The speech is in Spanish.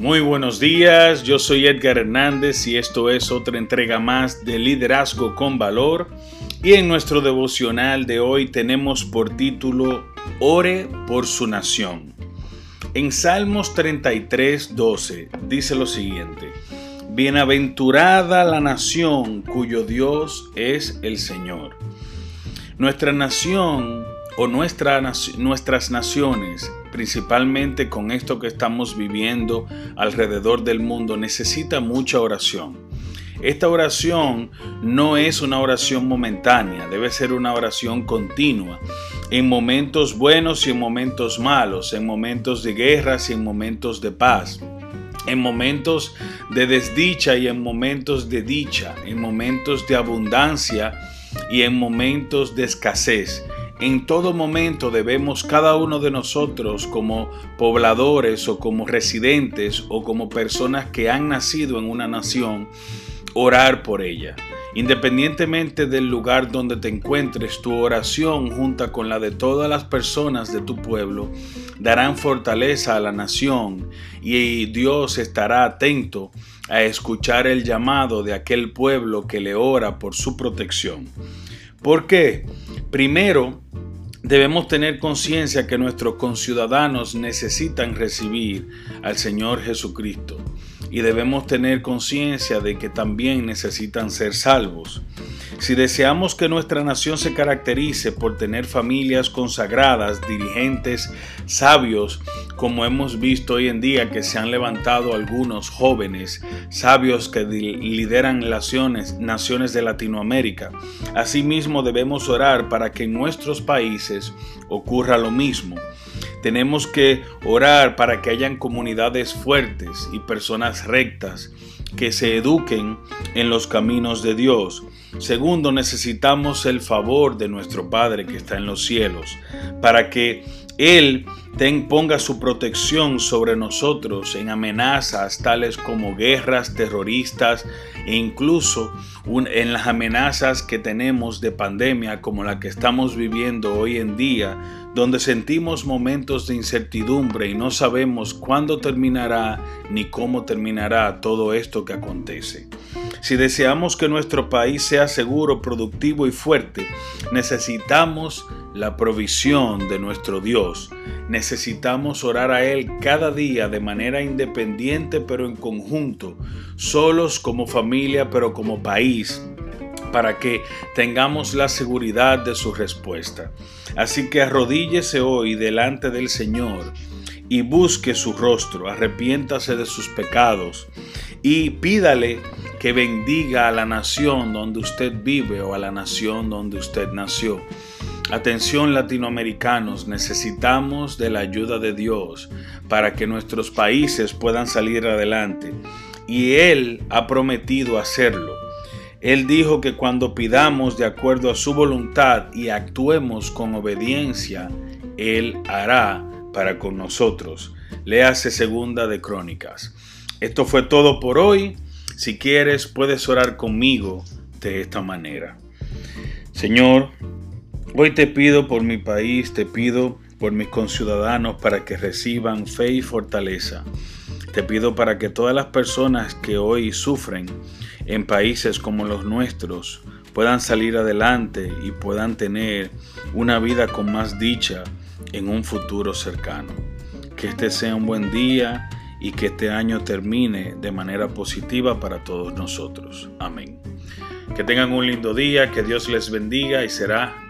Muy buenos días, yo soy Edgar Hernández y esto es otra entrega más de Liderazgo con Valor. Y en nuestro devocional de hoy tenemos por título Ore por su nación. En Salmos 33, 12 dice lo siguiente, Bienaventurada la nación cuyo Dios es el Señor. Nuestra nación o nuestra, nuestras naciones, principalmente con esto que estamos viviendo alrededor del mundo, necesita mucha oración. Esta oración no es una oración momentánea, debe ser una oración continua, en momentos buenos y en momentos malos, en momentos de guerras y en momentos de paz en momentos de desdicha y en momentos de dicha, en momentos de abundancia y en momentos de escasez. En todo momento debemos cada uno de nosotros como pobladores o como residentes o como personas que han nacido en una nación, orar por ella. Independientemente del lugar donde te encuentres, tu oración junta con la de todas las personas de tu pueblo darán fortaleza a la nación y Dios estará atento a escuchar el llamado de aquel pueblo que le ora por su protección. ¿Por qué? Primero, debemos tener conciencia que nuestros conciudadanos necesitan recibir al Señor Jesucristo y debemos tener conciencia de que también necesitan ser salvos. Si deseamos que nuestra nación se caracterice por tener familias consagradas, dirigentes sabios, como hemos visto hoy en día que se han levantado algunos jóvenes sabios que lideran naciones, naciones de Latinoamérica, asimismo debemos orar para que en nuestros países ocurra lo mismo. Tenemos que orar para que hayan comunidades fuertes y personas rectas que se eduquen en los caminos de Dios. Segundo, necesitamos el favor de nuestro Padre que está en los cielos para que Él ponga su protección sobre nosotros en amenazas tales como guerras terroristas e incluso en las amenazas que tenemos de pandemia como la que estamos viviendo hoy en día, donde sentimos momentos de incertidumbre y no sabemos cuándo terminará ni cómo terminará todo esto que acontece. Si deseamos que nuestro país sea seguro, productivo y fuerte, necesitamos la provisión de nuestro Dios. Necesitamos orar a Él cada día de manera independiente pero en conjunto, solos como familia pero como país, para que tengamos la seguridad de su respuesta. Así que arrodíllese hoy delante del Señor y busque su rostro, arrepiéntase de sus pecados y pídale que bendiga a la nación donde usted vive o a la nación donde usted nació. Atención latinoamericanos, necesitamos de la ayuda de Dios para que nuestros países puedan salir adelante. Y Él ha prometido hacerlo. Él dijo que cuando pidamos de acuerdo a su voluntad y actuemos con obediencia, Él hará para con nosotros. Léase segunda de Crónicas. Esto fue todo por hoy. Si quieres, puedes orar conmigo de esta manera. Señor, hoy te pido por mi país, te pido por mis conciudadanos para que reciban fe y fortaleza. Te pido para que todas las personas que hoy sufren en países como los nuestros puedan salir adelante y puedan tener una vida con más dicha en un futuro cercano. Que este sea un buen día y que este año termine de manera positiva para todos nosotros. Amén. Que tengan un lindo día, que Dios les bendiga y será